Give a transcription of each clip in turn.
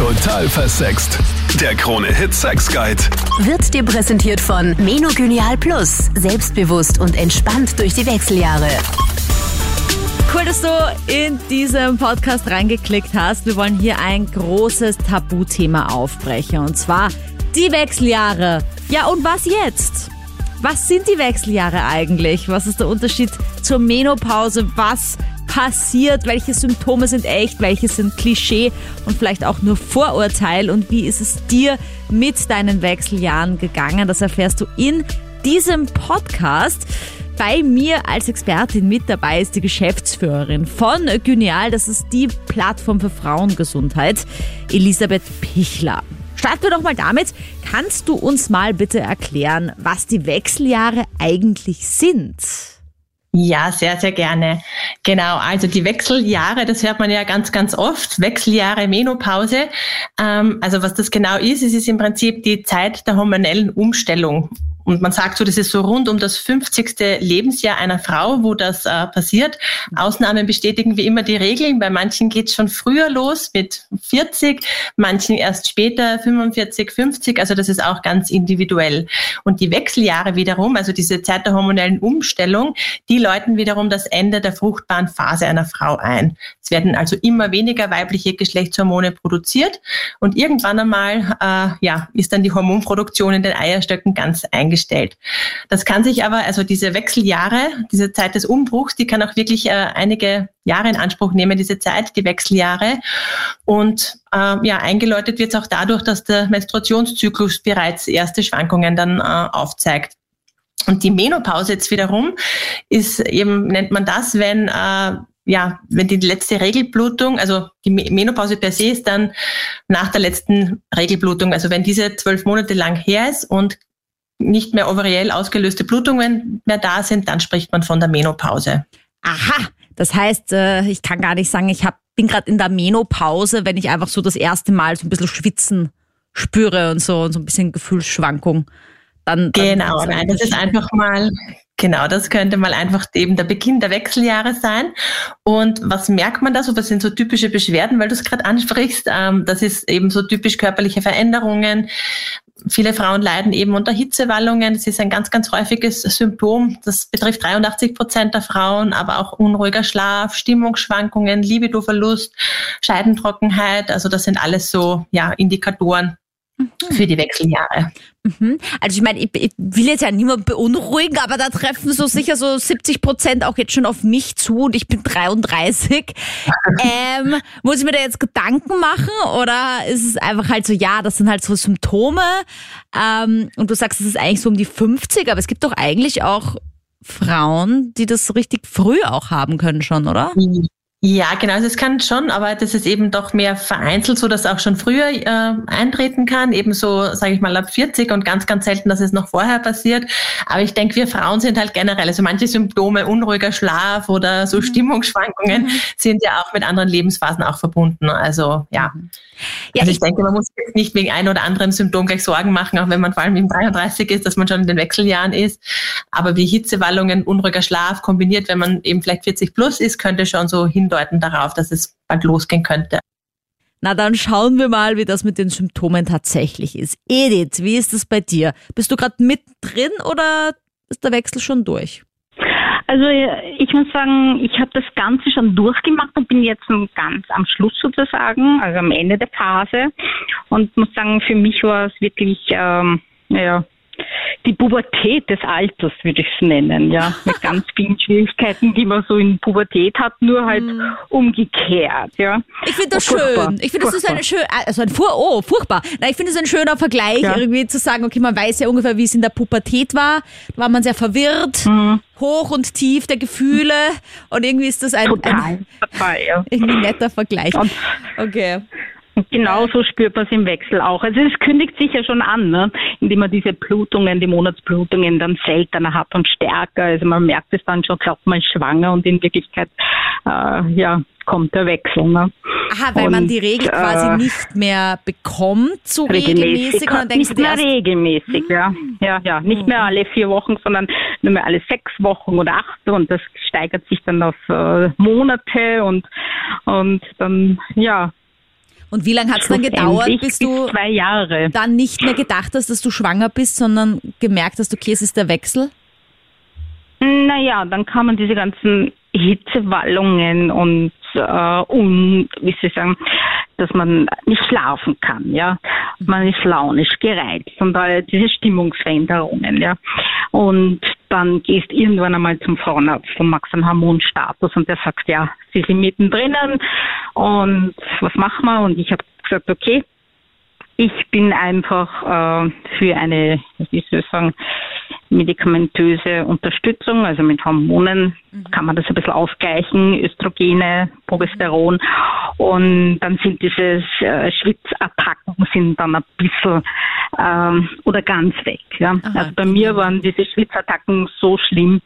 Total versext. Der Krone-Hit Sex Guide. Wird dir präsentiert von Menogynial Plus. Selbstbewusst und entspannt durch die Wechseljahre. Cool, dass du in diesem Podcast reingeklickt hast. Wir wollen hier ein großes Tabuthema aufbrechen. Und zwar die Wechseljahre. Ja, und was jetzt? Was sind die Wechseljahre eigentlich? Was ist der Unterschied zur Menopause? Was passiert? Welche Symptome sind echt? Welche sind Klischee und vielleicht auch nur Vorurteil? Und wie ist es dir mit deinen Wechseljahren gegangen? Das erfährst du in diesem Podcast. Bei mir als Expertin mit dabei ist die Geschäftsführerin von Gyneal. Das ist die Plattform für Frauengesundheit, Elisabeth Pichler. Starten wir doch mal damit. Kannst du uns mal bitte erklären, was die Wechseljahre eigentlich sind? Ja, sehr, sehr gerne. Genau, also die Wechseljahre, das hört man ja ganz, ganz oft. Wechseljahre, Menopause. Ähm, also was das genau ist, es ist im Prinzip die Zeit der hormonellen Umstellung. Und man sagt so, das ist so rund um das 50. Lebensjahr einer Frau, wo das äh, passiert. Ausnahmen bestätigen wie immer die Regeln. Bei manchen geht es schon früher los mit 40, manchen erst später 45, 50. Also das ist auch ganz individuell. Und die Wechseljahre wiederum, also diese Zeit der hormonellen Umstellung, die läuten wiederum das Ende der fruchtbaren Phase einer Frau ein. Es werden also immer weniger weibliche Geschlechtshormone produziert und irgendwann einmal äh, ja, ist dann die Hormonproduktion in den Eierstöcken ganz eingeschränkt eingestellt. Das kann sich aber, also diese Wechseljahre, diese Zeit des Umbruchs, die kann auch wirklich äh, einige Jahre in Anspruch nehmen, diese Zeit, die Wechseljahre. Und äh, ja, eingeläutet wird es auch dadurch, dass der Menstruationszyklus bereits erste Schwankungen dann äh, aufzeigt. Und die Menopause jetzt wiederum ist eben, nennt man das, wenn äh, ja, wenn die letzte Regelblutung, also die Menopause per se ist dann nach der letzten Regelblutung, also wenn diese zwölf Monate lang her ist und nicht mehr ovariell ausgelöste Blutungen mehr da sind, dann spricht man von der Menopause. Aha, das heißt, äh, ich kann gar nicht sagen, ich hab, bin gerade in der Menopause, wenn ich einfach so das erste Mal so ein bisschen Schwitzen spüre und so und so ein bisschen Gefühlsschwankung. Dann, dann genau, nein, das ist einfach mal Genau, das könnte mal einfach eben der Beginn der Wechseljahre sein. Und was merkt man da so? Was sind so typische Beschwerden, weil du es gerade ansprichst? Ähm, das ist eben so typisch körperliche Veränderungen. Viele Frauen leiden eben unter Hitzewallungen. Das ist ein ganz, ganz häufiges Symptom. Das betrifft 83 Prozent der Frauen, aber auch unruhiger Schlaf, Stimmungsschwankungen, Libidoverlust, Scheidentrockenheit. Also das sind alles so, ja, Indikatoren. Für die Wechseljahre. Mhm. Also ich meine, ich, ich, will jetzt ja niemand beunruhigen, aber da treffen so sicher so 70 Prozent auch jetzt schon auf mich zu und ich bin 33. ähm, muss ich mir da jetzt Gedanken machen oder ist es einfach halt so, ja, das sind halt so Symptome ähm, und du sagst, es ist eigentlich so um die 50, aber es gibt doch eigentlich auch Frauen, die das richtig früh auch haben können schon, oder? Ja, genau, also es kann schon, aber das ist eben doch mehr vereinzelt, so dass auch schon früher äh, eintreten kann, eben so, sage ich mal, ab 40 und ganz, ganz selten, dass es noch vorher passiert. Aber ich denke, wir Frauen sind halt generell, also manche Symptome, unruhiger Schlaf oder so mhm. Stimmungsschwankungen, mhm. sind ja auch mit anderen Lebensphasen auch verbunden. Also ja. Mhm. Ja, also ich, ich denke, man muss jetzt nicht wegen ein oder anderen Symptom gleich Sorgen machen, auch wenn man vor allem im 33 ist, dass man schon in den Wechseljahren ist. Aber wie Hitzewallungen, unruhiger Schlaf kombiniert, wenn man eben vielleicht 40 plus ist, könnte schon so hindeuten darauf, dass es bald losgehen könnte. Na, dann schauen wir mal, wie das mit den Symptomen tatsächlich ist. Edith, wie ist das bei dir? Bist du gerade mittendrin oder ist der Wechsel schon durch? Also ich muss sagen, ich habe das Ganze schon durchgemacht und bin jetzt ganz am Schluss sozusagen, also am Ende der Phase. Und muss sagen, für mich war es wirklich, ähm, naja, die Pubertät des Alters, würde ich es nennen, ja. Mit ganz vielen Schwierigkeiten, die man so in Pubertät hat, nur halt mm. umgekehrt, ja. Ich finde das oh, schön. Ich finde, das ist eine schön, also ein Fur oh, furchtbar. Nein, ich finde es ein schöner Vergleich, ja. irgendwie zu sagen, okay, man weiß ja ungefähr, wie es in der Pubertät war. Da war man sehr verwirrt, mhm. hoch und tief der Gefühle und irgendwie ist das ein, Total. ein, ein irgendwie netter Vergleich. Okay. Genauso spürt man es im Wechsel auch. Also es kündigt sich ja schon an, ne? indem man diese Blutungen, die Monatsblutungen dann seltener hat und stärker. Also man merkt es dann schon, glaubt man ist schwanger und in Wirklichkeit äh, ja, kommt der Wechsel. Ne? Aha, weil und, man die Regel quasi äh, nicht mehr bekommt, so regelmäßig. regelmäßig nicht mehr regelmäßig, ja. Hm. Ja, ja. Nicht mehr alle vier Wochen, sondern nur mehr alle sechs Wochen oder acht und das steigert sich dann auf äh, Monate und, und dann, ja, Und wie lange hat es dann gedauert, bis du zwei Jahre. dann nicht mehr gedacht hast, dass du schwanger bist, sondern gemerkt hast, okay, es ist der Wechsel? Naja, dann kamen diese ganzen Hitzewallungen und, äh, un, wie soll ich sagen, dass man nicht schlafen kann, ja. Man ist launisch gereizt und all diese Stimmungsveränderungen, ja. Und dann gehst irgendwann einmal zum Frauenarzt und machst einen Hormonstatus und der sagt, ja, sie sind mittendrin und was machen wir? Und ich habe gesagt, okay, ich bin einfach äh, für eine, wie soll ich sagen, medikamentöse Unterstützung, also mit Hormonen kann man das ein bisschen ausgleichen, Östrogene, Progesteron und dann sind diese äh, Schwitzattacken sind dann ein bisschen ähm, oder ganz weg. Ja. Aha, also bei mir waren diese Schwitzattacken so schlimm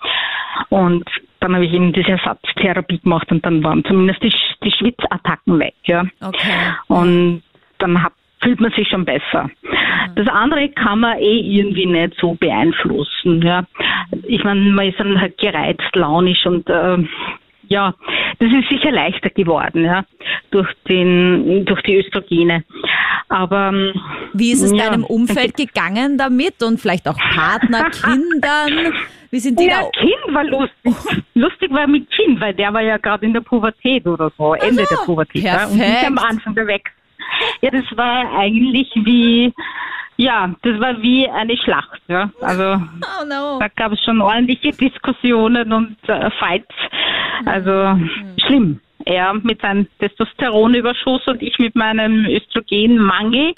und dann habe ich eben diese Ersatztherapie gemacht und dann waren zumindest die, die Schwitzattacken weg. Ja. Okay. Und dann hat, fühlt man sich schon besser. Das andere kann man eh irgendwie nicht so beeinflussen. Ja. Ich meine, man ist dann halt gereizt, launisch und äh, ja, das ist sicher leichter geworden, ja, durch den, durch die Östrogene. Aber ähm, Wie ist es ja, deinem Umfeld gegangen damit und vielleicht auch Partner, Kindern? Wie sind die Ja, da? Kind war lustig. lustig war mit Kind, weil der war ja gerade in der Pubertät oder so, Ende der Pubertät. Ja, und nicht am Anfang der Wechsel. Ja, das war eigentlich wie, ja, das war wie eine Schlacht. Ja. Also Oh no. da gab es schon ordentliche Diskussionen und äh, Fights. Also schlimm. Er mit seinem Testosteronüberschuss und ich mit meinem Östrogenmangel.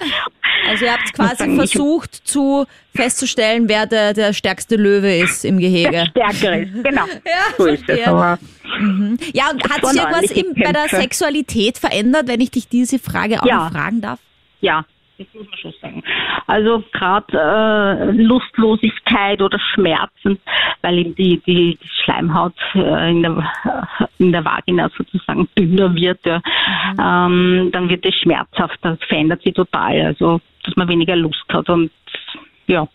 Also ihr habt quasi versucht zu festzustellen, wer der, der stärkste Löwe ist im Gehege. Stärker ist, genau. Ja, so ist es. verstehe. Aber Ja, und hat sich irgendwas im, bei der. Sexualität verändert, wenn ich dich diese Frage auch Ja. fragen darf? Ja, das muss man schon sagen. Also gerade äh, Lustlosigkeit oder Schmerzen, weil eben die, die, die Schleimhaut äh, in, der, in der Vagina sozusagen dünner wird, ja. ähm, dann wird es schmerzhaft, das verändert sich total. Also dass man weniger Lust hat und ja,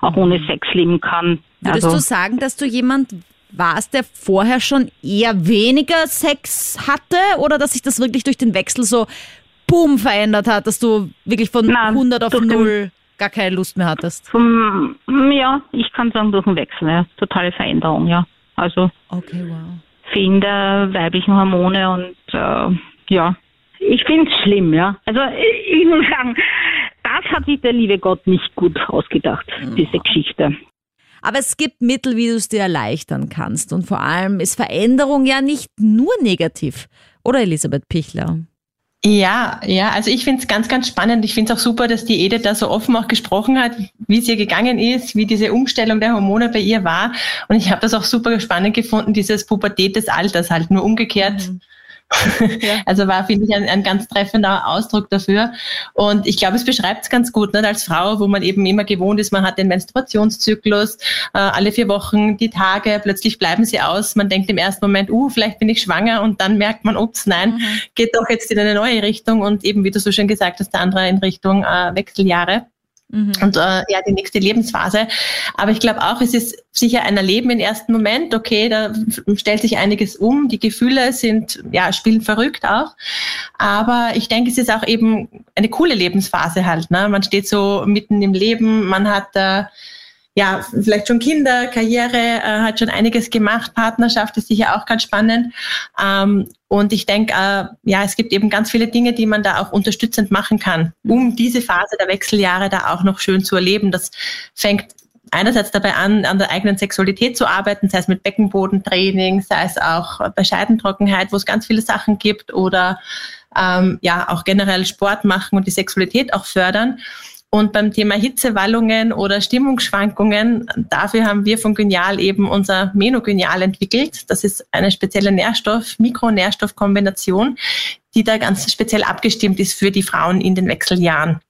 auch ohne Sex leben kann. Würdest also, du sagen, dass du jemand warst, der vorher schon eher weniger Sex hatte oder dass sich das wirklich durch den Wechsel so boom verändert hat, dass du wirklich von Nein, 100 auf durch den- 0 gar keine Lust mehr hattest? vom, ja, ich kann sagen durch den Wechsel, ja. Totale Veränderung, ja. Also Okay, wow. Fehlen der weiblichen Hormone und äh, ja, ich finde es schlimm, ja. Also ich, ich muss sagen, das hat sich der liebe Gott nicht gut ausgedacht, diese Geschichte. Aber es gibt Mittel, wie du es dir erleichtern kannst. Und vor allem ist Veränderung ja nicht nur negativ. Oder Elisabeth Pichler? Ja, ja, also ich finde es ganz, ganz spannend. Ich finde es auch super, dass die Edith da so offen auch gesprochen hat, wie es ihr gegangen ist, wie diese Umstellung der Hormone bei ihr war. Und ich habe das auch super spannend gefunden, dieses Pubertät des Alters halt, nur umgekehrt. Also war, finde ich, ein, ein ganz treffender Ausdruck dafür. Und ich glaube, es beschreibt es ganz gut, nicht? als Frau, wo man eben immer gewohnt ist, man hat den Menstruationszyklus, äh, alle vier Wochen die Tage, plötzlich bleiben sie aus. Man denkt im ersten Moment, uh, vielleicht bin ich schwanger und dann merkt man, ups, nein, geht doch jetzt in eine neue Richtung und eben, wie du so schön gesagt hast, der andere in Richtung äh, Wechseljahre und äh, ja die nächste Lebensphase. Aber ich glaube auch, es ist sicher ein Erleben im ersten Moment. Okay, da stellt sich einiges um. Die Gefühle sind ja spielen verrückt auch. Aber ich denke, es ist auch eben eine coole Lebensphase halt. Ne? Man steht so mitten im Leben. Man hat äh, ja, vielleicht schon Kinder, Karriere, äh, hat schon einiges gemacht, Partnerschaft ist sicher auch ganz spannend. Ähm, und ich denke, äh, ja, es gibt eben ganz viele Dinge, die man da auch unterstützend machen kann, um diese Phase der Wechseljahre da auch noch schön zu erleben. Das fängt einerseits dabei an, an der eigenen Sexualität zu arbeiten, sei es mit Beckenbodentraining, sei es auch bei Scheidentrockenheit, wo es ganz viele Sachen gibt oder ähm, ja, auch generell Sport machen und die Sexualität auch fördern. Und beim Thema Hitzewallungen oder Stimmungsschwankungen, dafür haben wir von Genial eben unser Menogenial entwickelt. Das ist eine spezielle Nährstoff-, Mikronährstoffkombination, die da ganz speziell abgestimmt ist für die Frauen in den Wechseljahren.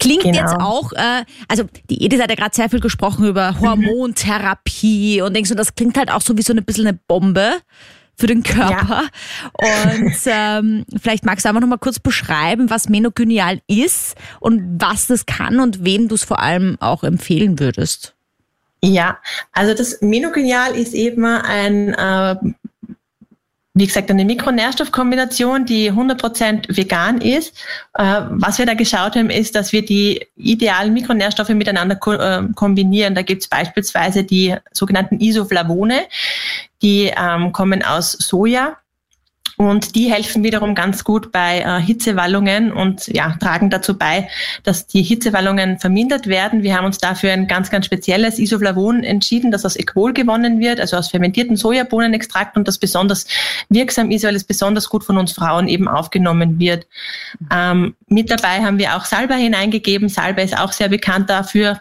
Klingt Genau. jetzt auch, äh, also die Edith hat ja gerade sehr viel gesprochen über Hormontherapie und denkst du, das klingt halt auch so wie so ein bisschen eine Bombe für den Körper. Und ähm, vielleicht magst du einfach noch mal kurz beschreiben, was Menogenial ist und was das kann und wem du es vor allem auch empfehlen würdest. Ja, also das Menogenial ist eben ein äh, wie gesagt, eine Mikronährstoffkombination, die 100% vegan ist. Äh, was wir da geschaut haben, ist, dass wir die idealen Mikronährstoffe miteinander ko äh, kombinieren. Da gibt es beispielsweise die sogenannten Isoflavone, die ähm, kommen aus Soja und die helfen wiederum ganz gut bei äh, Hitzewallungen und ja, tragen dazu bei, dass die Hitzewallungen vermindert werden. Wir haben uns dafür ein ganz, ganz spezielles Isoflavon entschieden, das aus Equol gewonnen wird, also aus fermentierten Sojabohnenextrakt und das besonders wirksam ist, weil es besonders gut von uns Frauen eben aufgenommen wird. Ähm, mit dabei haben wir auch Salbei hineingegeben. Salbei ist auch sehr bekannt dafür,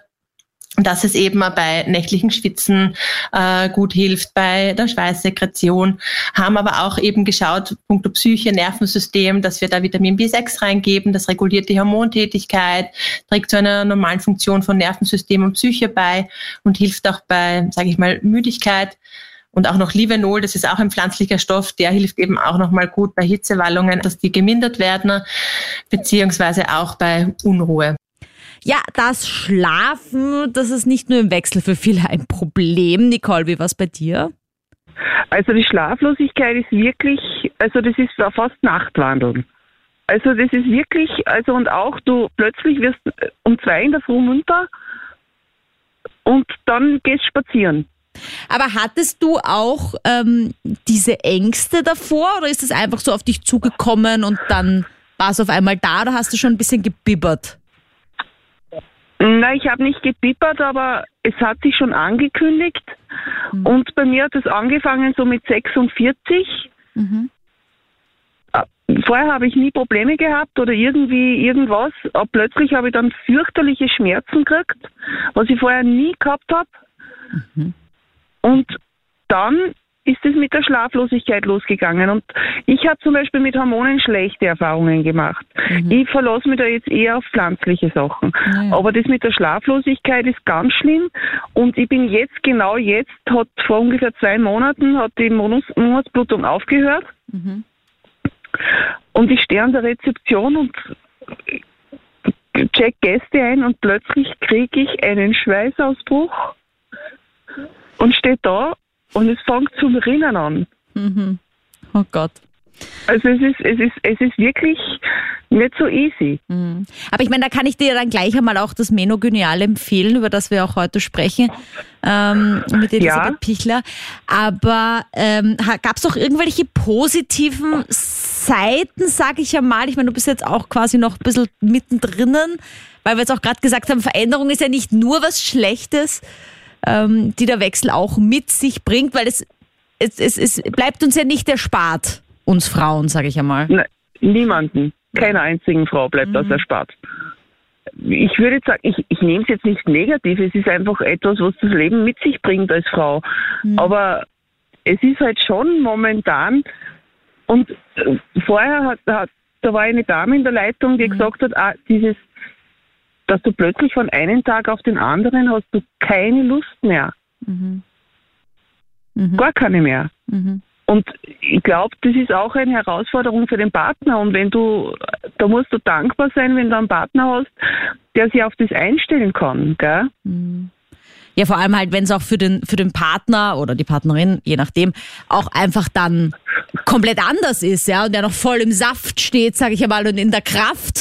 dass es eben bei nächtlichen Schwitzen äh, gut hilft, bei der Schweißsekretion, haben aber auch eben geschaut, punkto Psyche, Nervensystem, dass wir da Vitamin B6 reingeben, das reguliert die Hormontätigkeit, trägt zu einer normalen Funktion von Nervensystem und Psyche bei und hilft auch bei, sage ich mal, Müdigkeit. Und auch noch Livenol, das ist auch ein pflanzlicher Stoff, der hilft eben auch nochmal gut bei Hitzewallungen, dass die gemindert werden, beziehungsweise auch bei Unruhe. Ja, das Schlafen, das ist nicht nur im Wechsel für viele ein Problem. Nicole, wie war es bei dir? Also die Schlaflosigkeit ist wirklich, also das ist fast Nachtwandeln. Also das ist wirklich, also und auch du plötzlich wirst um zwei in der Früh munter und dann gehst spazieren. Aber hattest du auch ähm, diese Ängste davor oder ist es einfach so auf dich zugekommen und dann war es auf einmal da oder hast du schon ein bisschen gebibbert? Na, ich habe nicht gepippert, aber es hat sich schon angekündigt. Mhm. Und bei mir hat es angefangen so mit 46. Mhm. Äh, vorher habe ich nie Probleme gehabt oder irgendwie irgendwas. Aber plötzlich habe ich dann fürchterliche Schmerzen gekriegt, was ich vorher nie gehabt habe. Mhm. Und dann ist es mit der Schlaflosigkeit losgegangen. Und ich habe zum Beispiel mit Hormonen schlechte Erfahrungen gemacht. Mhm. Ich verlasse mich da jetzt eher auf pflanzliche Sachen. Ja. Aber das mit der Schlaflosigkeit ist ganz schlimm. Und ich bin jetzt, genau jetzt, hat vor ungefähr zwei Monaten hat die Monatsblutung aufgehört. Mhm. Und ich stehe an der Rezeption und check Gäste ein und plötzlich kriege ich einen Schweißausbruch und stehe da und es fängt zum Rinnen an. Mhm. Oh Gott. Also es ist, es ist, es ist wirklich nicht so easy. Mhm. Aber ich meine, da kann ich dir dann gleich einmal auch das Menogynial empfehlen, über das wir auch heute sprechen, ähm, mit Elisabeth ja. Pichler. Aber ähm, gab es auch irgendwelche positiven Seiten, sage ich ja mal? Ich meine, du bist jetzt auch quasi noch ein bisschen mittendrin, weil wir jetzt auch gerade gesagt haben, Veränderung ist ja nicht nur was Schlechtes ähm, die der Wechsel auch mit sich bringt, weil es, es, es, es bleibt uns ja nicht erspart, uns Frauen, sage ich einmal. Nein, niemanden, keiner einzigen Frau bleibt mhm. das erspart. Ich würde sagen, ich, ich nehme es jetzt nicht negativ, es ist einfach etwas, was das Leben mit sich bringt als Frau. Mhm. Aber es ist halt schon momentan, und äh, vorher hat, hat da war eine Dame in der Leitung, die mhm. gesagt hat, ah, dieses dass du plötzlich von einem Tag auf den anderen hast du keine Lust mehr. Mhm. Mhm. Gar keine mehr. Mhm. Und ich glaube, das ist auch eine Herausforderung für den Partner. Und wenn du, da musst du dankbar sein, wenn du einen Partner hast, der sich auf das einstellen kann. Gell? Mhm. Ja, vor allem halt, wenn es auch für den, für den Partner oder die Partnerin, je nachdem, auch einfach dann komplett anders ist, ja, und der noch voll im Saft steht, sage ich einmal, und in der Kraft.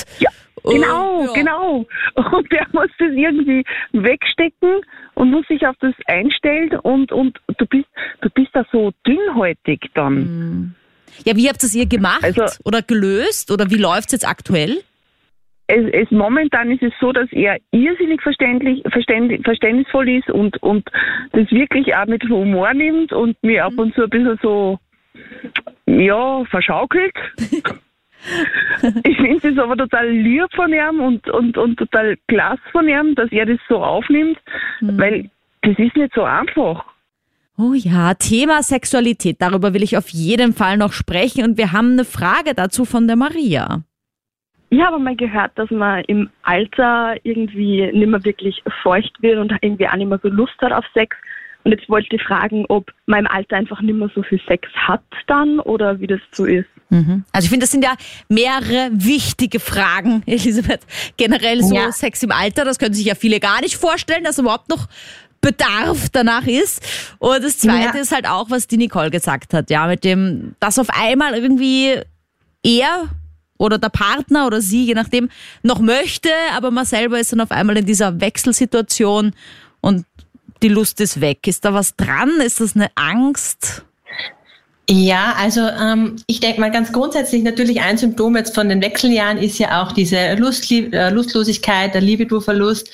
Genau, ja. genau. Und der muss das irgendwie wegstecken und muss sich auf das einstellen und, und du bist, du bist da so dünnhäutig dann. Hm. Ja, wie habt ihr es ihr gemacht also, oder gelöst oder wie läuft es jetzt aktuell? Es, es, momentan ist es so, dass er irrsinnig verständlich, verständ, verständnisvoll ist und, und das wirklich auch mit Humor nimmt und mir ab und zu ein bisschen so, ja, verschaukelt. ich finde es aber total lieb von ihm und, und, und total klasse von ihm, dass er das so aufnimmt, mhm. weil das ist nicht so einfach. Oh ja, Thema Sexualität, darüber will ich auf jeden Fall noch sprechen und wir haben eine Frage dazu von der Maria. Ich habe mal gehört, dass man im Alter irgendwie nicht mehr wirklich feucht wird und irgendwie auch nicht mehr so Lust hat auf Sex. Und jetzt wollte ich fragen, ob man im Alter einfach nicht mehr so viel Sex hat dann oder wie das so ist. Mhm. Also ich finde, das sind ja mehrere wichtige Fragen, Elisabeth. Generell so ja. Sex im Alter, das können sich ja viele gar nicht vorstellen, dass überhaupt noch Bedarf danach ist. Und das Zweite ja. ist halt auch, was die Nicole gesagt hat, ja, mit dem, dass auf einmal irgendwie er oder der Partner oder sie, je nachdem, noch möchte, aber man selber ist dann auf einmal in dieser Wechselsituation und die Lust ist weg. Ist da was dran? Ist das eine Angst? Ja, also ähm, ich denke mal ganz grundsätzlich natürlich ein Symptom jetzt von den Wechseljahren ist ja auch diese Lust, äh, Lustlosigkeit, der Libidoverlust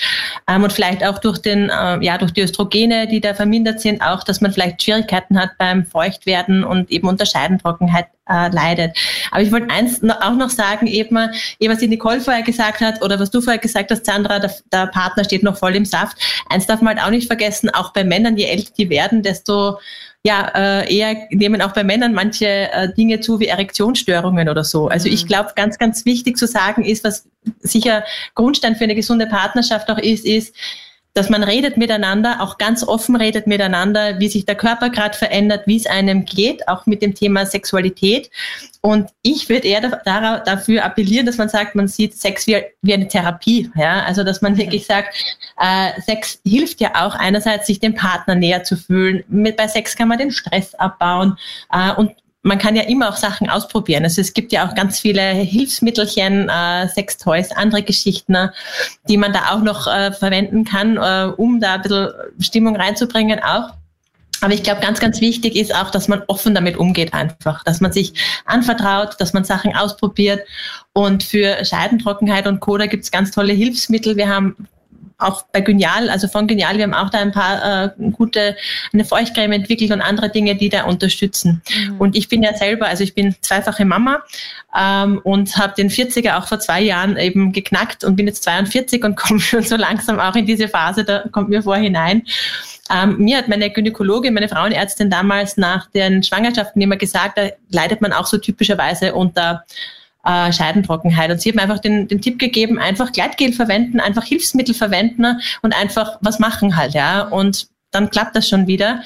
ähm, und vielleicht auch durch den äh, ja durch die Östrogene, die da vermindert sind, auch, dass man vielleicht Schwierigkeiten hat beim Feuchtwerden und eben unter Scheidentrockenheit äh, leidet. Aber ich wollte eins auch noch sagen, eben, eben was die Nicole vorher gesagt hat oder was du vorher gesagt hast, Sandra, der, der Partner steht noch voll im Saft. Eins darf man halt auch nicht vergessen, auch bei Männern, je älter die werden, desto ja, äh, eher nehmen auch bei Männern manche äh, Dinge zu wie Erektionsstörungen oder so. Also mhm. ich glaube, ganz, ganz wichtig zu sagen ist, was sicher Grundstein für eine gesunde Partnerschaft auch ist, ist, dass man redet miteinander, auch ganz offen redet miteinander, wie sich der Körper gerade verändert, wie es einem geht, auch mit dem Thema Sexualität. Und ich würde eher da, dafür appellieren, dass man sagt, man sieht Sex wie, wie eine Therapie. Ja? Also dass man wirklich sagt, äh, Sex hilft ja auch einerseits, sich dem Partner näher zu fühlen. Mit, bei Sex kann man den Stress abbauen äh, und man kann ja immer auch Sachen ausprobieren. Also es gibt ja auch ganz viele Hilfsmittelchen, äh, Sextoys, andere Geschichten, äh, die man da auch noch äh, verwenden kann, äh, um da ein bisschen Stimmung reinzubringen auch. Aber ich glaube, ganz, ganz wichtig ist auch, dass man offen damit umgeht einfach, dass man sich anvertraut, dass man Sachen ausprobiert. Und für Scheidentrockenheit und Co. da gibt es ganz tolle Hilfsmittel. Wir haben auch bei Genial, also von Genial, wir haben auch da ein paar äh, gute, eine Feuchtcreme entwickelt und andere Dinge, die da unterstützen. Mhm. Und ich bin ja selber, also ich bin zweifache Mama ähm, und habe den 40er auch vor zwei Jahren eben geknackt und bin jetzt 42 und komme schon so langsam auch in diese Phase, da kommt mir vor hinein. Ähm, mir hat meine Gynäkologin, meine Frauenärztin damals nach den Schwangerschaften immer gesagt, da leidet man auch so typischerweise unter äh, Scheidentrockenheit. Und sie hat mir einfach den, den Tipp gegeben, einfach Gleitgel verwenden, einfach Hilfsmittel verwenden und einfach was machen halt, ja. Und dann klappt das schon wieder.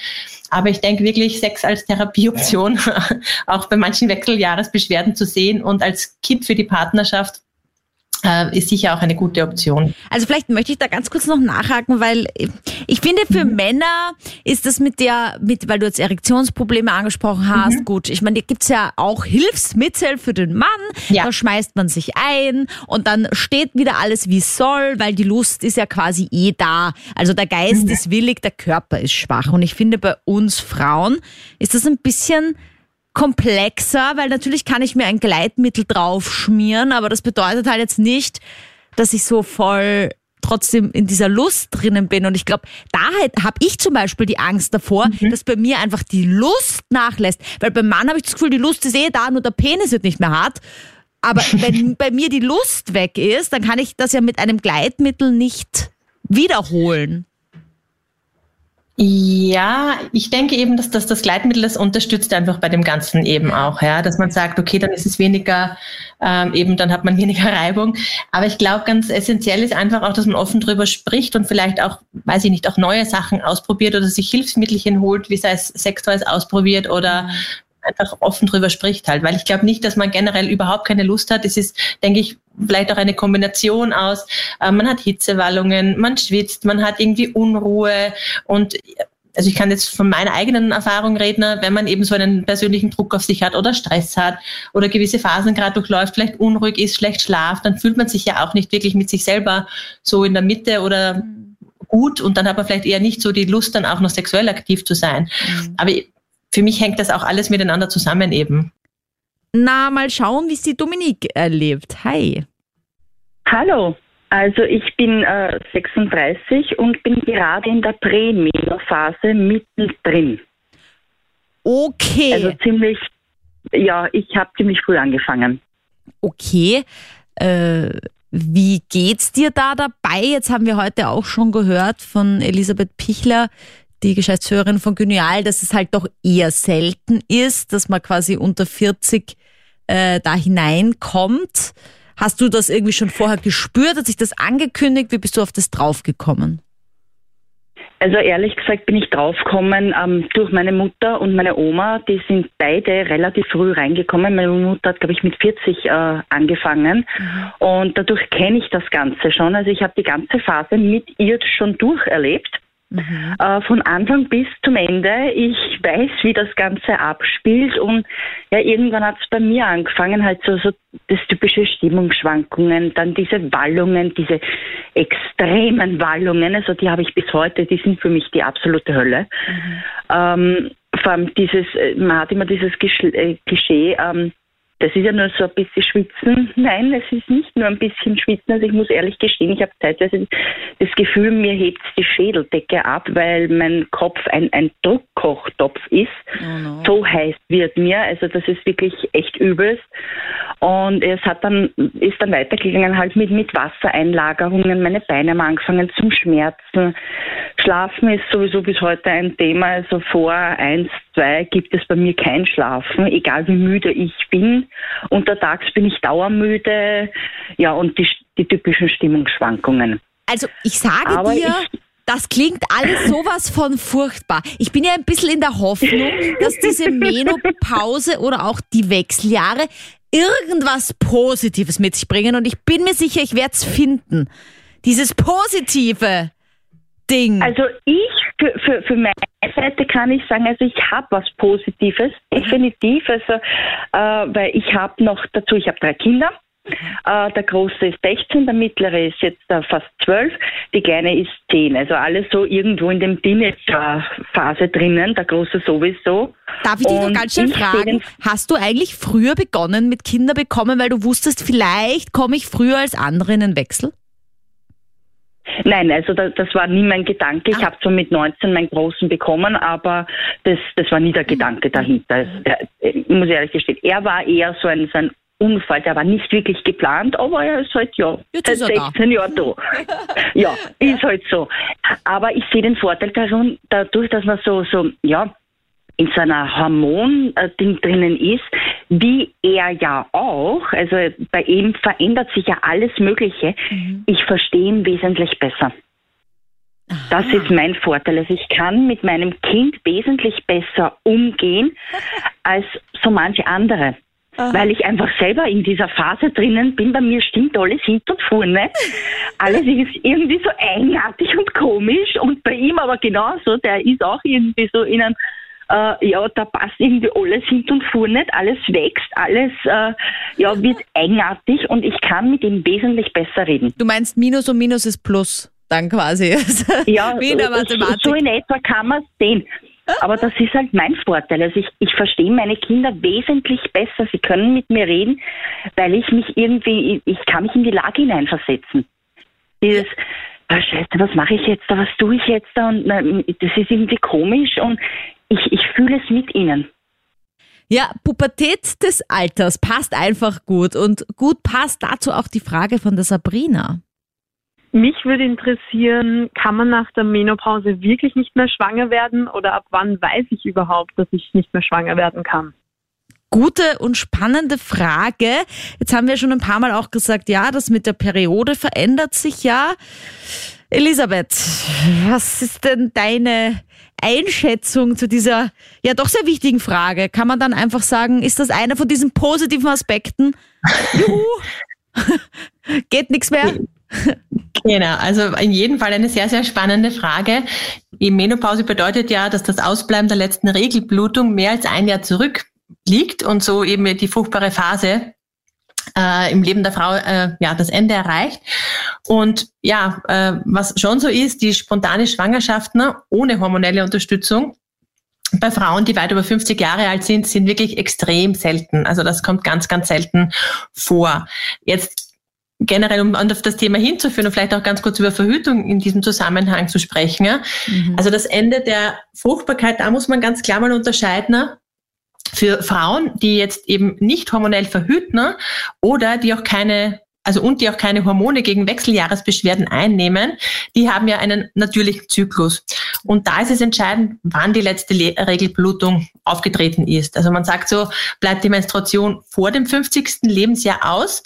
Aber ich denke wirklich, Sex als Therapieoption, auch bei manchen Wechseljahresbeschwerden zu sehen und als Kit für die Partnerschaft ist sicher auch eine gute Option. Also vielleicht möchte ich da ganz kurz noch nachhaken, weil ich finde für mhm. Männer ist das mit der, mit, weil du jetzt Erektionsprobleme angesprochen hast, mhm. gut. Ich meine, da gibt's ja auch Hilfsmittel für den Mann. Ja. Da schmeißt man sich ein und dann steht wieder alles wie es soll, weil die Lust ist ja quasi eh da. Also der Geist mhm. ist willig, der Körper ist schwach. Und ich finde bei uns Frauen ist das ein bisschen komplexer, weil natürlich kann ich mir ein Gleitmittel drauf schmieren, aber das bedeutet halt jetzt nicht, dass ich so voll trotzdem in dieser Lust drinnen bin. Und ich glaube, da halt habe ich zum Beispiel die Angst davor, mhm. dass bei mir einfach die Lust nachlässt. Weil beim Mann habe ich das Gefühl, die Lust ist eh da, nur der Penis wird nicht mehr hart. Aber wenn bei mir die Lust weg ist, dann kann ich das ja mit einem Gleitmittel nicht wiederholen. Ja, ich denke eben, dass das, das Gleitmittel das unterstützt einfach bei dem Ganzen eben auch, ja, dass man sagt, okay, dann ist es weniger, ähm, eben dann hat man weniger Reibung. Aber ich glaube, ganz essentiell ist einfach auch, dass man offen drüber spricht und vielleicht auch, weiß ich nicht, auch neue Sachen ausprobiert oder sich Hilfsmittelchen holt, wie sei es Sextoys ausprobiert oder einfach offen drüber spricht halt, weil ich glaube nicht, dass man generell überhaupt keine Lust hat. Es ist, denke ich, vielleicht auch eine Kombination aus, äh, man hat Hitzewallungen, man schwitzt, man hat irgendwie Unruhe und also ich kann jetzt von meiner eigenen Erfahrung reden, wenn man eben so einen persönlichen Druck auf sich hat oder Stress hat oder gewisse Phasen gerade durchläuft, vielleicht unruhig ist, schlecht schlaft, dann fühlt man sich ja auch nicht wirklich mit sich selber so in der Mitte oder gut und dann hat man vielleicht eher nicht so die Lust, dann auch noch sexuell aktiv zu sein. Mhm. Aber für mich hängt das auch alles miteinander zusammen eben. Na, mal schauen, wie es die Dominique erlebt. Hi. Hallo. Also ich bin äh, 36 und bin gerade in der Prämenopause mittendrin. Okay. Also ziemlich, ja, ich habe ziemlich früh angefangen. Okay. Äh, wie geht's dir da dabei? Jetzt haben wir heute auch schon gehört von Elisabeth Pichler, die Geschäftsführerin von Gynial, dass es halt doch eher selten ist, dass man quasi unter 40 äh, da hineinkommt. Hast du das irgendwie schon vorher gespürt? Hat sich das angekündigt? Wie bist du auf das draufgekommen? Also ehrlich gesagt bin ich draufgekommen ähm, durch meine Mutter und meine Oma. Die sind beide relativ früh reingekommen. Meine Mutter hat, glaube ich, mit 40 äh, angefangen. Mhm. Und dadurch kenne ich das Ganze schon. Also ich habe die ganze Phase mit ihr schon durcherlebt. Mhm. Äh, von Anfang bis zum Ende. Ich weiß, wie das Ganze abspielt und ja, irgendwann hat es bei mir angefangen, halt so, so das typische Stimmungsschwankungen, dann diese Wallungen, diese extremen Wallungen, also die habe ich bis heute, die sind für mich die absolute Hölle. Mhm. Ähm, vor allem dieses, äh, man hat immer dieses äh, Klischee, ähm, das ist ja nur so ein bisschen Schwitzen. Nein, es ist nicht nur ein bisschen Schwitzen. Also ich muss ehrlich gestehen, ich habe zeitweise das Gefühl, mir hebt die Schädeldecke ab, weil mein Kopf ein, ein Druckkochtopf ist. Oh no. So heiß wird mir. Also das ist wirklich echt übelst. Und es hat dann, ist dann weitergegangen halt mit, mit Wassereinlagerungen. Meine Beine haben angefangen zum Schmerzen. Schlafen ist sowieso bis heute ein Thema. Also vor eins, zwei gibt es bei mir kein Schlafen, egal wie müde ich bin. Untertags bin ich dauermüde. Ja, und die, die typischen Stimmungsschwankungen. Also ich sage Aber dir, ich, das klingt alles sowas von furchtbar. Ich bin ja ein bisschen in der Hoffnung, dass diese Menopause oder auch die Wechseljahre irgendwas Positives mit sich bringen und ich bin mir sicher, ich werde es finden. Dieses positive Ding. Also ich, für, für, für meine Seite kann ich sagen, also ich habe was Positives, definitiv. Also, äh, weil ich habe noch dazu, ich habe drei Kinder. Äh, der Große ist 16, der Mittlere ist jetzt äh, fast 12, die Kleine ist 10. Also alles so irgendwo in dem Teenager-Phase drinnen, der Große sowieso. Darf ich dich noch ganz schnell fragen, hast du eigentlich früher begonnen mit Kinder bekommen, weil du wusstest, vielleicht komme ich früher als andere in den Wechsel? Nein, also das, das war nie mein Gedanke. Ich ah. habe zwar mit 19 meinen Großen bekommen, aber das, das war nie der Gedanke dahinter. Ich muss ehrlich gestehen, er war eher so ein, so ein Unfall, der war nicht wirklich geplant, aber er ist halt ja Jetzt seit 16 Jahren da. ja, ist halt so. Aber ich sehe den Vorteil darum, dadurch, dass man so, so, ja, in seiner Hormon-Ding drinnen ist, wie er ja auch, also bei ihm verändert sich ja alles Mögliche. Mhm. Ich verstehe ihn wesentlich besser. Aha. Das ist mein Vorteil. Also ich kann mit meinem Kind wesentlich besser umgehen als so manche andere. Aha. weil ich einfach selber in dieser Phase drinnen bin. Bei mir stimmt alles hinten und vorne. Alles ist irgendwie so eigenartig und komisch und bei ihm aber genauso. Der ist auch irgendwie so in einem äh, ja, da passt irgendwie alles hinten und vorne nicht, alles wächst, alles äh, ja, wird eigenartig und ich kann mit ihm wesentlich besser reden. Du meinst Minus und Minus ist Plus, dann quasi. ja, Wie in der Mathematik. so in etwa kann man es sehen. Aber das ist halt mein Vorteil. Also ich, ich verstehe meine Kinder wesentlich besser. Sie können mit mir reden, weil ich mich irgendwie, ich kann mich in die Lage hineinversetzen. Dieses, ah, Scheiße, was mache ich jetzt da, was tue ich jetzt da? Und na, das ist irgendwie komisch und ich, ich fühle es mit ihnen. Ja, Pubertät des Alters passt einfach gut und gut passt dazu auch die Frage von der Sabrina. Mich würde interessieren, kann man nach der Menopause wirklich nicht mehr schwanger werden oder ab wann weiß ich überhaupt, dass ich nicht mehr schwanger werden kann? Gute und spannende Frage. Jetzt haben wir schon ein paar Mal auch gesagt, ja, das mit der Periode verändert sich ja. Elisabeth, was ist denn deine Einschätzung zu dieser ja doch sehr wichtigen Frage? Kann man dann einfach sagen, ist das einer von diesen positiven Aspekten? Juhu! Geht nichts mehr? Genau, also in jedem Fall eine sehr, sehr spannende Frage. Die Menopause bedeutet ja, dass das Ausbleiben der letzten Regelblutung mehr als ein Jahr zurückliegt und so eben die fruchtbare Phase äh, im Leben der Frau äh, ja das Ende erreicht. Und ja, äh, was schon so ist, die spontane Schwangerschaft ne, ohne hormonelle Unterstützung bei Frauen, die weit über 50 Jahre alt sind, sind wirklich extrem selten. Also das kommt ganz, ganz selten vor. Jetzt generell, um auf das Thema hinzuführen und vielleicht auch ganz kurz über Verhütung in diesem Zusammenhang zu sprechen. Ja? Mhm. Also das Ende der Fruchtbarkeit, da muss man ganz klar mal unterscheiden. Ne? Für Frauen, die jetzt eben nicht hormonell verhüten ne? oder die auch keine also und die auch keine Hormone gegen Wechseljahresbeschwerden einnehmen, die haben ja einen natürlichen Zyklus. Und da ist es entscheidend, wann die letzte Le Regelblutung aufgetreten ist. Also man sagt so, bleibt die Menstruation vor dem 50. Lebensjahr aus,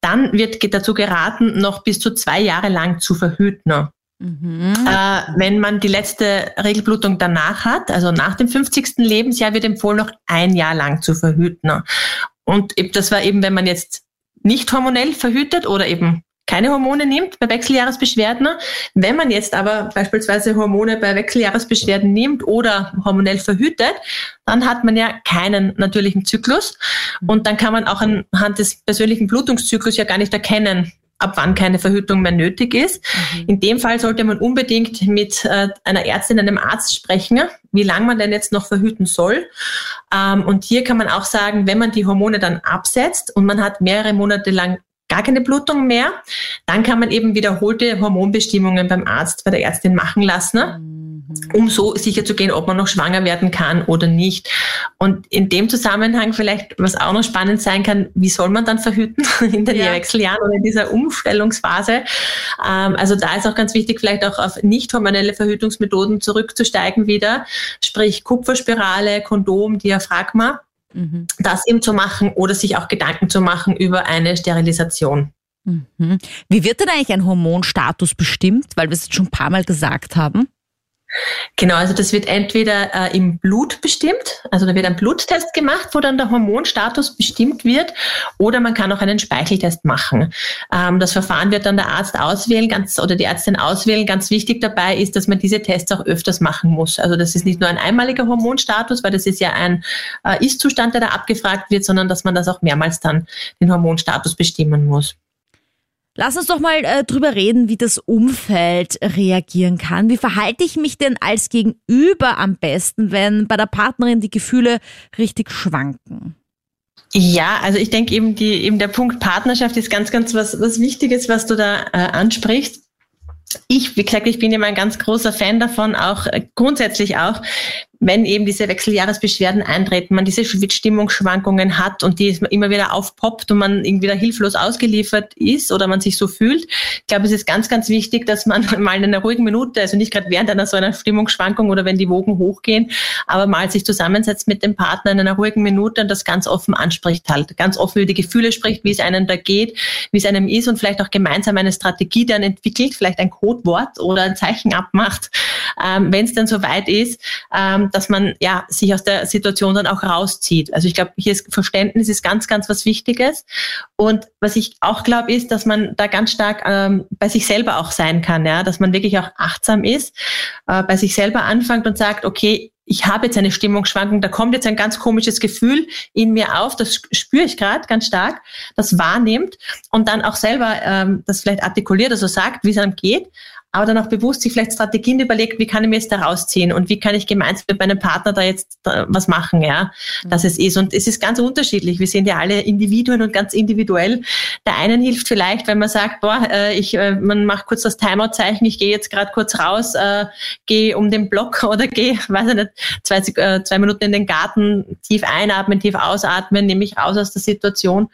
dann wird dazu geraten, noch bis zu zwei Jahre lang zu verhüten. Mhm. Äh, wenn man die letzte Regelblutung danach hat, also nach dem 50. Lebensjahr, wird empfohlen, noch ein Jahr lang zu verhüten. Und das war eben, wenn man jetzt nicht hormonell verhütet oder eben keine Hormone nimmt bei Wechseljahresbeschwerden. Wenn man jetzt aber beispielsweise Hormone bei Wechseljahresbeschwerden nimmt oder hormonell verhütet, dann hat man ja keinen natürlichen Zyklus und dann kann man auch anhand des persönlichen Blutungszyklus ja gar nicht erkennen, ab wann keine Verhütung mehr nötig ist. Mhm. In dem Fall sollte man unbedingt mit äh, einer Ärztin, einem Arzt sprechen, wie lange man denn jetzt noch verhüten soll. Ähm, und hier kann man auch sagen, wenn man die Hormone dann absetzt und man hat mehrere Monate lang gar keine Blutung mehr, dann kann man eben wiederholte Hormonbestimmungen beim Arzt, bei der Ärztin machen lassen. Mhm um so sicher zu gehen, ob man noch schwanger werden kann oder nicht. Und in dem Zusammenhang vielleicht, was auch noch spannend sein kann, wie soll man dann verhüten in den ja. Wechseljahren oder in dieser Umstellungsphase? Ähm, also da ist auch ganz wichtig, vielleicht auch auf nicht hormonelle Verhütungsmethoden zurückzusteigen wieder, sprich Kupferspirale, Kondom, Diaphragma. Mhm. Das eben zu machen oder sich auch Gedanken zu machen über eine Sterilisation. Mhm. Wie wird denn eigentlich ein Hormonstatus bestimmt? Weil wir es schon ein paar Mal gesagt haben. Genau, also das wird entweder äh, im Blut bestimmt, also da wird ein Bluttest gemacht, wo dann der Hormonstatus bestimmt wird, oder man kann auch einen Speicheltest machen. Ähm, das Verfahren wird dann der Arzt auswählen, ganz oder die Ärztin auswählen. Ganz wichtig dabei ist, dass man diese Tests auch öfters machen muss. Also das ist nicht nur ein einmaliger Hormonstatus, weil das ist ja ein äh, Ist-Zustand, der da abgefragt wird, sondern dass man das auch mehrmals dann den Hormonstatus bestimmen muss. Lass uns doch mal äh, drüber reden, wie das Umfeld reagieren kann. Wie verhalte ich mich denn als Gegenüber am besten, wenn bei der Partnerin die Gefühle richtig schwanken? Ja, also ich denke eben die eben der Punkt Partnerschaft ist ganz ganz was was Wichtiges, was du da äh, ansprichst ich, wie gesagt, ich bin immer ein ganz großer Fan davon, auch äh, grundsätzlich auch, wenn eben diese Wechseljahresbeschwerden eintreten, man diese Stimmungsschwankungen hat und die immer wieder aufpoppt und man irgendwie da hilflos ausgeliefert ist oder man sich so fühlt. Ich glaube, es ist ganz, ganz wichtig, dass man mal in einer ruhigen Minute, also nicht gerade während einer so einer Stimmungsschwankung oder wenn die Wogen hochgehen, aber mal sich zusammensetzt mit dem Partner in einer ruhigen Minute und das ganz offen anspricht halt, ganz offen über die Gefühle spricht, wie es einem da geht, wie es einem ist und vielleicht auch gemeinsam eine Strategie dann entwickelt, vielleicht ein Codewort oder ein Zeichen abmacht, ähm, wenn es dann soweit ist, ähm, dass man ja sich aus der Situation dann auch rauszieht. Also ich glaube, hier ist Verständnis ist ganz, ganz was Wichtiges. Und was ich auch glaube, ist, dass man da ganz stark ähm, bei sich selber auch sein kann, ja, dass man wirklich auch achtsam ist, äh, bei sich selber anfängt und sagt, okay, ich habe jetzt eine Stimmungsschwankung, da kommt jetzt ein ganz komisches Gefühl in mir auf, das spüre ich gerade ganz stark, das wahrnimmt und dann auch selber ähm, das vielleicht artikuliert, also sagt, wie es einem geht aber dann auch bewusst sich vielleicht Strategien überlegt, wie kann ich mir jetzt da rausziehen und wie kann ich gemeinsam mit meinem Partner da jetzt was machen, ja, dass es ist. Und es ist ganz unterschiedlich. Wir sind ja alle Individuen und ganz individuell. Der einen hilft vielleicht, wenn man sagt, boah, äh, ich, äh, man macht kurz das Timeout-Zeichen, ich gehe jetzt gerade kurz raus, äh, gehe um den Block oder gehe, weiß ich nicht, zwei, äh, zwei Minuten in den Garten, tief einatmen, tief ausatmen, nehme ich raus aus der Situation.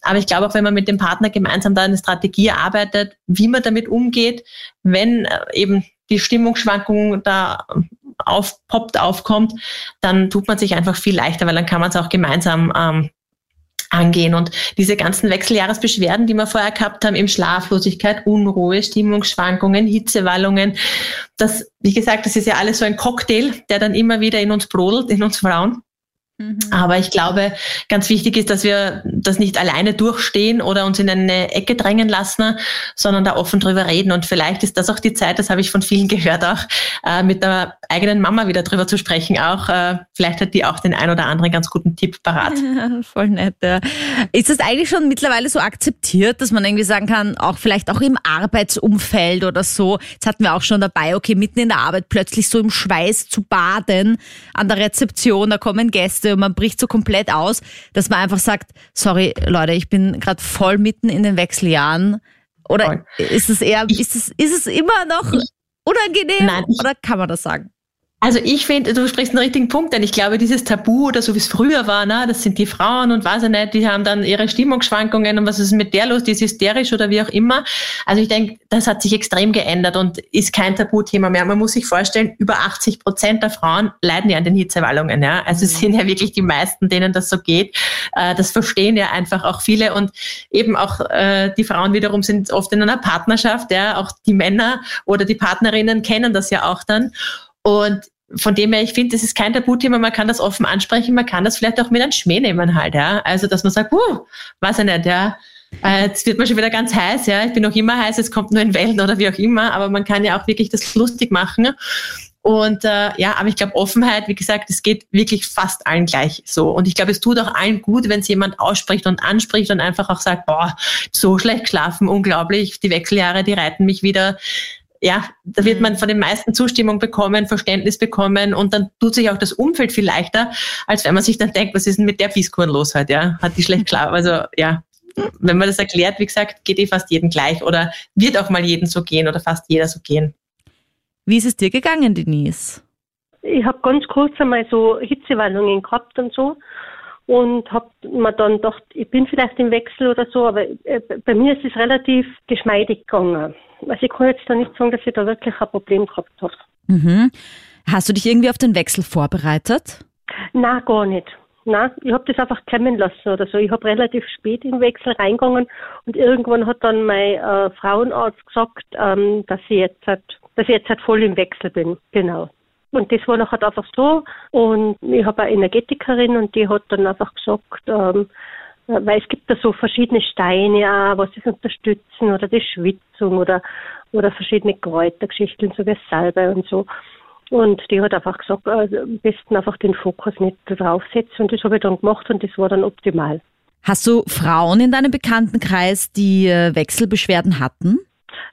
Aber ich glaube auch, wenn man mit dem Partner gemeinsam da eine Strategie erarbeitet, wie man damit umgeht, wenn äh, eben die Stimmungsschwankung da aufpoppt, aufkommt, dann tut man sich einfach viel leichter, weil dann kann man es auch gemeinsam ähm, angehen. Und diese ganzen Wechseljahresbeschwerden, die wir vorher gehabt haben, eben Schlaflosigkeit, Unruhe, Stimmungsschwankungen, Hitzewallungen, das, wie gesagt, das ist ja alles so ein Cocktail, der dann immer wieder in uns brodelt, in uns Frauen. Mhm. Aber ich glaube, ganz wichtig ist, dass wir das nicht alleine durchstehen oder uns in eine Ecke drängen lassen, sondern da offen drüber reden. Und vielleicht ist das auch die Zeit, das habe ich von vielen gehört, auch äh, mit der eigenen Mama wieder drüber zu sprechen. Auch äh, vielleicht hat die auch den ein oder anderen ganz guten Tipp parat. Voll nett. Ja. Ist das eigentlich schon mittlerweile so akzeptiert, dass man irgendwie sagen kann, auch vielleicht auch im Arbeitsumfeld oder so? Jetzt hatten wir auch schon dabei, okay, mitten in der Arbeit plötzlich so im Schweiß zu baden an der Rezeption, da kommen Gäste und man bricht so komplett aus, dass man einfach sagt, sorry Leute, ich bin gerade voll mitten in den Wechseljahren. Oder ist es eher, ist es, ist es immer noch unangenehm? Nein, oder kann man das sagen? Also ich finde, du sprichst einen richtigen Punkt, denn ich glaube, dieses Tabu oder so wie es früher war, na, das sind die Frauen und weiß ich nicht, die haben dann ihre Stimmungsschwankungen und was ist mit der los, die ist hysterisch oder wie auch immer. Also ich denke, das hat sich extrem geändert und ist kein Tabuthema mehr. Man muss sich vorstellen, über 80 Prozent der Frauen leiden ja an den Hitzewallungen. Ja? Also es mhm. sind ja wirklich die meisten, denen das so geht. Äh, das verstehen ja einfach auch viele und eben auch äh, die Frauen wiederum sind oft in einer Partnerschaft, ja, auch die Männer oder die Partnerinnen kennen das ja auch dann. Und von dem her, ich finde, das ist kein Tabuthema, man kann das offen ansprechen, man kann das vielleicht auch mit einem Schmäh nehmen halt, ja. Also, dass man sagt, uh, weiß ich nicht, ja, Äh, jetzt wird man schon wieder ganz heiß, ja. Ich bin noch immer heiß, es kommt nur in Wellen oder wie auch immer, aber man kann ja auch wirklich das lustig machen. Und äh, ja, aber ich glaube, Offenheit, wie gesagt, es geht wirklich fast allen gleich so. Und ich glaube, es tut auch allen gut, wenn es jemand ausspricht und anspricht und einfach auch sagt, boah, so schlecht geschlafen, unglaublich, die Wechseljahre, die reiten mich wieder. Ja, da wird man von den meisten Zustimmung bekommen, Verständnis bekommen und dann tut sich auch das Umfeld viel leichter, als wenn man sich dann denkt, was ist denn mit der Fieskuren los heute, ja? Hat die schlecht geschlafen? Also ja, wenn man das erklärt, wie gesagt, geht eh fast jeden gleich oder wird auch mal jeden so gehen oder fast jeder so gehen. Wie ist es dir gegangen, Denise? Ich habe ganz kurz einmal so Hitzewallungen gehabt und so und habe mir dann gedacht, ich bin vielleicht im Wechsel oder so, aber äh, bei mir ist es relativ geschmeidig gegangen. Also ich kann jetzt da nicht sagen, dass ich da wirklich ein Problem gehabt habe. Mhm. Hast du dich irgendwie auf den Wechsel vorbereitet? Na gar nicht. Na, ich habe das einfach klemmen lassen oder so. Ich habe relativ spät in den Wechsel reingegangen und irgendwann hat dann mein äh, Frauenarzt gesagt, ähm, dass ich jetzt halt dass ich jetzt halt voll im Wechsel bin. Genau. Und das war nachher einfach so. Und ich habe eine Energetikerin und die hat dann einfach gesagt, ähm, weil es gibt da so verschiedene Steine auch, was das unterstützen oder die Schwitzung oder, oder verschiedene Kräutergeschichten, so wie Salbe und so. Und die hat einfach gesagt, äh, am besten einfach den Fokus nicht draufsetzen. Und das habe ich dann gemacht und das war dann optimal. Hast du Frauen in deinem Bekanntenkreis, die äh, Wechselbeschwerden hatten?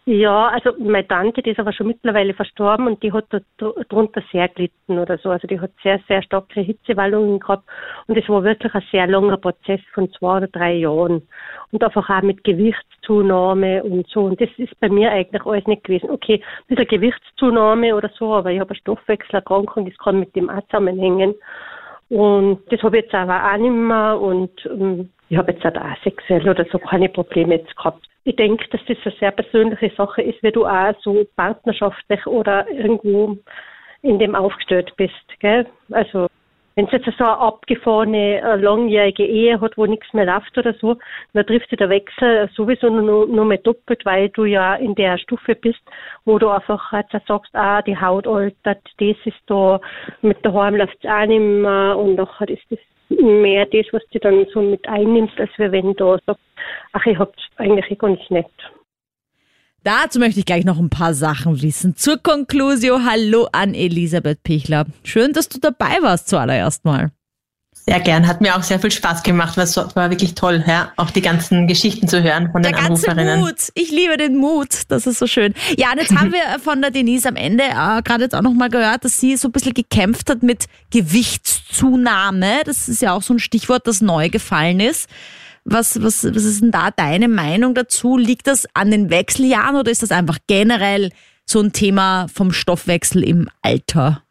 Ja, also meine Tante, die ist aber schon mittlerweile verstorben und die hat darunter sehr gelitten oder so. Also die hat sehr, sehr starke Hitzewallungen gehabt und es war wirklich ein sehr langer Prozess von zwei oder drei Jahren. Und einfach auch mit Gewichtszunahme und so. Und das ist bei mir eigentlich alles nicht gewesen. Okay, ein bisschen Gewichtszunahme oder so, aber ich habe eine Stoffwechselerkrankung, das kann mit dem auch zusammenhängen. Und das habe ich jetzt aber auch nicht mehr und ähm, ich habe jetzt auch sexuell oder so keine Probleme jetzt gehabt. Ich denke, dass das eine sehr persönliche Sache ist, wie du auch so partnerschaftlich oder irgendwo in dem aufgestellt bist. Gell? Also wenn es jetzt so eine abgefahrene, eine langjährige Ehe hat, wo nichts mehr läuft oder so, dann trifft sich der Wechsel sowieso nur, nur mehr doppelt, weil du ja in der Stufe bist, wo du einfach jetzt sagst, ah, die Haut altert, das ist da, mit der Heim läuft es auch nicht mehr und nachher ist das mehr das, was du dann so mit einnimmst, als wenn du sagst, ach, ich hab's eigentlich ganz nett. Dazu möchte ich gleich noch ein paar Sachen wissen. Zur Conclusio, hallo an Elisabeth Pichler. Schön, dass du dabei warst zuallererst mal. Sehr gern, hat mir auch sehr viel Spaß gemacht, was war wirklich toll, ja, auch die ganzen Geschichten zu hören von der den ganze Anruferinnen. Mut, ich liebe den Mut, das ist so schön. Ja, und jetzt haben wir von der Denise am Ende äh, gerade jetzt auch nochmal gehört, dass sie so ein bisschen gekämpft hat mit Gewichtszunahme. Das ist ja auch so ein Stichwort, das neu gefallen ist. Was, was, was ist denn da deine Meinung dazu? Liegt das an den Wechseljahren oder ist das einfach generell so ein Thema vom Stoffwechsel im Alter?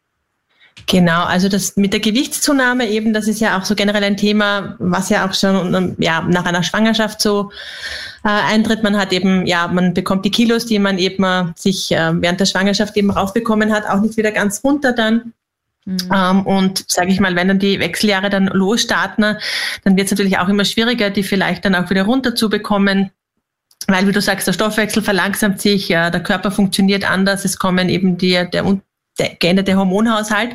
Genau, also das mit der Gewichtszunahme eben, das ist ja auch so generell ein Thema, was ja auch schon ja, nach einer Schwangerschaft so äh, eintritt. Man hat eben, ja, man bekommt die Kilos, die man eben äh, sich äh, während der Schwangerschaft eben raufbekommen hat, auch nicht wieder ganz runter dann. Mhm. Ähm, und sage ich mal, wenn dann die Wechseljahre dann losstarten, dann wird es natürlich auch immer schwieriger, die vielleicht dann auch wieder runterzubekommen. Weil, wie du sagst, der Stoffwechsel verlangsamt sich, ja, der Körper funktioniert anders, es kommen eben die, der der geänderte Hormonhaushalt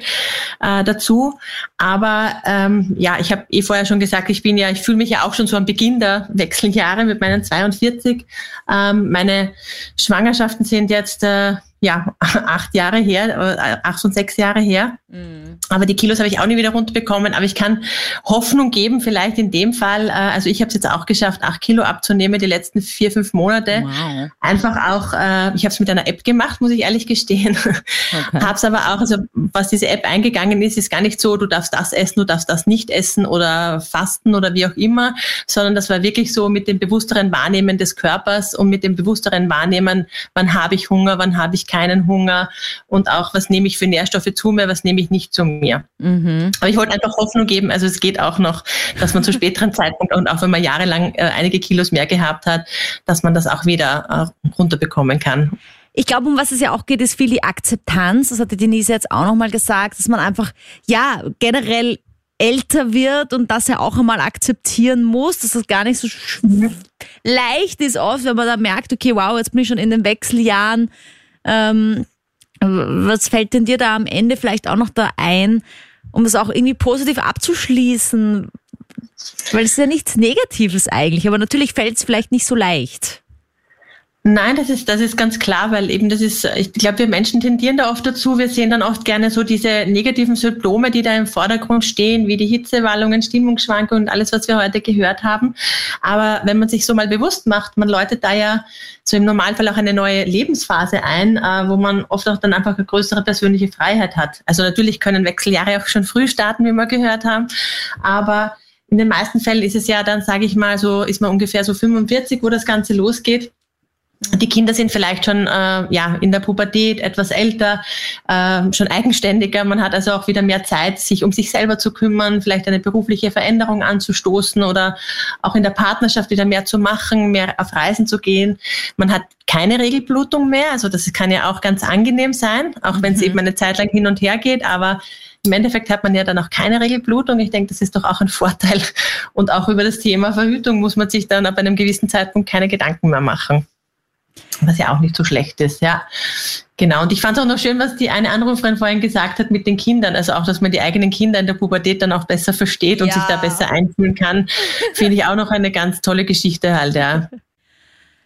äh, dazu. Aber ähm, ja, ich habe eh vorher schon gesagt, ich bin ja, ich fühle mich ja auch schon so am Beginn der Wechseljahre mit meinen 42. Ähm, meine Schwangerschaften sind jetzt äh, ja, acht Jahre her, äh, acht und sechs Jahre her. Mhm. Aber die Kilos habe ich auch nie wieder runterbekommen. Aber ich kann Hoffnung geben, vielleicht in dem Fall, äh, also ich habe es jetzt auch geschafft, acht Kilo abzunehmen die letzten vier, fünf Monate. Wow. Einfach auch, äh, ich habe es mit einer App gemacht, muss ich ehrlich gestehen. Okay. habe es aber auch, also was diese App eingegangen ist, ist gar nicht so, du darfst das essen, du darfst das nicht essen oder fasten oder wie auch immer, sondern das war wirklich so mit dem bewussteren Wahrnehmen des Körpers und mit dem bewussteren Wahrnehmen, wann habe ich Hunger, wann habe ich keinen Hunger und auch, was nehme ich für Nährstoffe zu mir, was nehme ich nicht zu mir. Mhm. Aber ich wollte einfach Hoffnung geben, also es geht auch noch, dass man zu späteren Zeitpunkt und auch wenn man jahrelang äh, einige Kilos mehr gehabt hat, dass man das auch wieder äh, runterbekommen kann. Ich glaube, um was es ja auch geht, ist viel die Akzeptanz. Das hatte Denise jetzt auch nochmal gesagt, dass man einfach, ja, generell älter wird und das ja auch einmal akzeptieren muss, dass das gar nicht so leicht ist oft, wenn man da merkt, okay, wow, jetzt bin ich schon in den Wechseljahren, ähm, was fällt denn dir da am Ende vielleicht auch noch da ein, um es auch irgendwie positiv abzuschließen? Weil es ist ja nichts Negatives eigentlich, aber natürlich fällt es vielleicht nicht so leicht. Nein, das ist, das ist ganz klar, weil eben das ist, ich glaube, wir Menschen tendieren da oft dazu. Wir sehen dann oft gerne so diese negativen Symptome, die da im Vordergrund stehen, wie die Hitzewallungen, Stimmungsschwankungen und alles, was wir heute gehört haben. Aber wenn man sich so mal bewusst macht, man läutet da ja so im Normalfall auch eine neue Lebensphase ein, äh, wo man oft auch dann einfach eine größere persönliche Freiheit hat. Also natürlich können Wechseljahre auch schon früh starten, wie wir gehört haben. Aber in den meisten Fällen ist es ja dann, sage ich mal, so ist man ungefähr so 45, wo das Ganze losgeht. Die Kinder sind vielleicht schon äh, ja, in der Pubertät etwas älter, äh, schon eigenständiger. Man hat also auch wieder mehr Zeit, sich um sich selber zu kümmern, vielleicht eine berufliche Veränderung anzustoßen oder auch in der Partnerschaft wieder mehr zu machen, mehr auf Reisen zu gehen. Man hat keine Regelblutung mehr. Also das kann ja auch ganz angenehm sein, auch wenn es mhm. eben eine Zeit lang hin und her geht. Aber im Endeffekt hat man ja dann auch keine Regelblutung. Ich denke, das ist doch auch ein Vorteil. Und auch über das Thema Verhütung muss man sich dann ab einem gewissen Zeitpunkt keine Gedanken mehr machen. Was ja auch nicht so schlecht ist, ja. Genau. Und ich fand es auch noch schön, was die eine Anruferin vorhin gesagt hat mit den Kindern. Also auch, dass man die eigenen Kinder in der Pubertät dann auch besser versteht und ja. sich da besser einfühlen kann. Finde ich auch noch eine ganz tolle Geschichte halt, ja.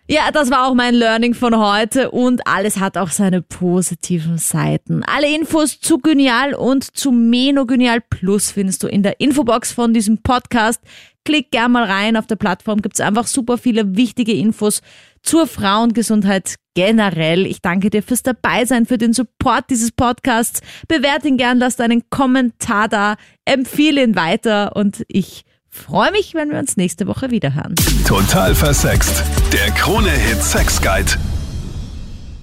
Ja, das war auch mein Learning von heute und alles hat auch seine positiven Seiten. Alle Infos zu Genial und zu Meno Genial Plus findest du in der Infobox von diesem Podcast. Klick gern mal rein. Auf der Plattform gibt's einfach super viele wichtige Infos zur Frauengesundheit generell. Ich danke dir fürs Dabeisein, für den Support dieses Podcasts. Bewerte ihn gern, lass deinen Kommentar da, empfehle ihn weiter und ich freue mich, wenn wir uns nächste Woche wiederhören. Total versext. Der Krone-Hit Sex Guide.